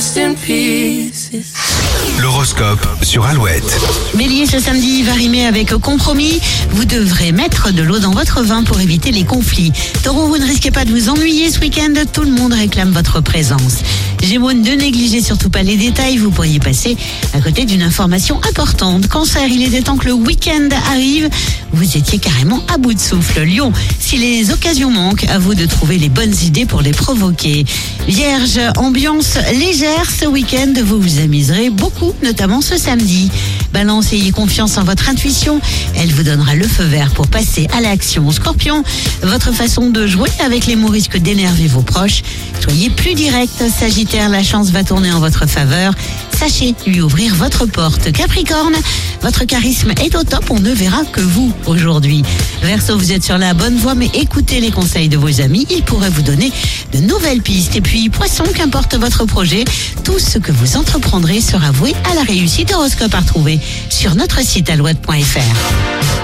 dressed in pieces. L'horoscope sur Alouette. Bélier, ce samedi va rimer avec compromis. Vous devrez mettre de l'eau dans votre vin pour éviter les conflits. Taureau, vous ne risquez pas de vous ennuyer ce week-end. Tout le monde réclame votre présence. Gémeaux, ne négligez surtout pas les détails. Vous pourriez passer à côté d'une information importante. Cancer, il est temps que le week-end arrive. Vous étiez carrément à bout de souffle. Lion, si les occasions manquent, à vous de trouver les bonnes idées pour les provoquer. Vierge, ambiance légère ce week-end. Vous vous amuserez beaucoup, notamment ce samedi. Balance, ayez confiance en votre intuition. Elle vous donnera le feu vert pour passer à l'action. Scorpion, votre façon de jouer avec les mots risque d'énerver vos proches. Soyez plus direct. Sagittaire, la chance va tourner en votre faveur. Sachez lui ouvrir votre porte. Capricorne, votre charisme est au top. On ne verra que vous aujourd'hui. Verseau, vous êtes sur la bonne voie, mais écoutez les conseils de vos amis. Ils pourraient vous donner de nouvelles pistes. Et puis, poisson, qu'importe votre projet, tout ce que vous entreprendrez sera voué à la réussite. Horoscope à retrouver sur notre site alouette.fr.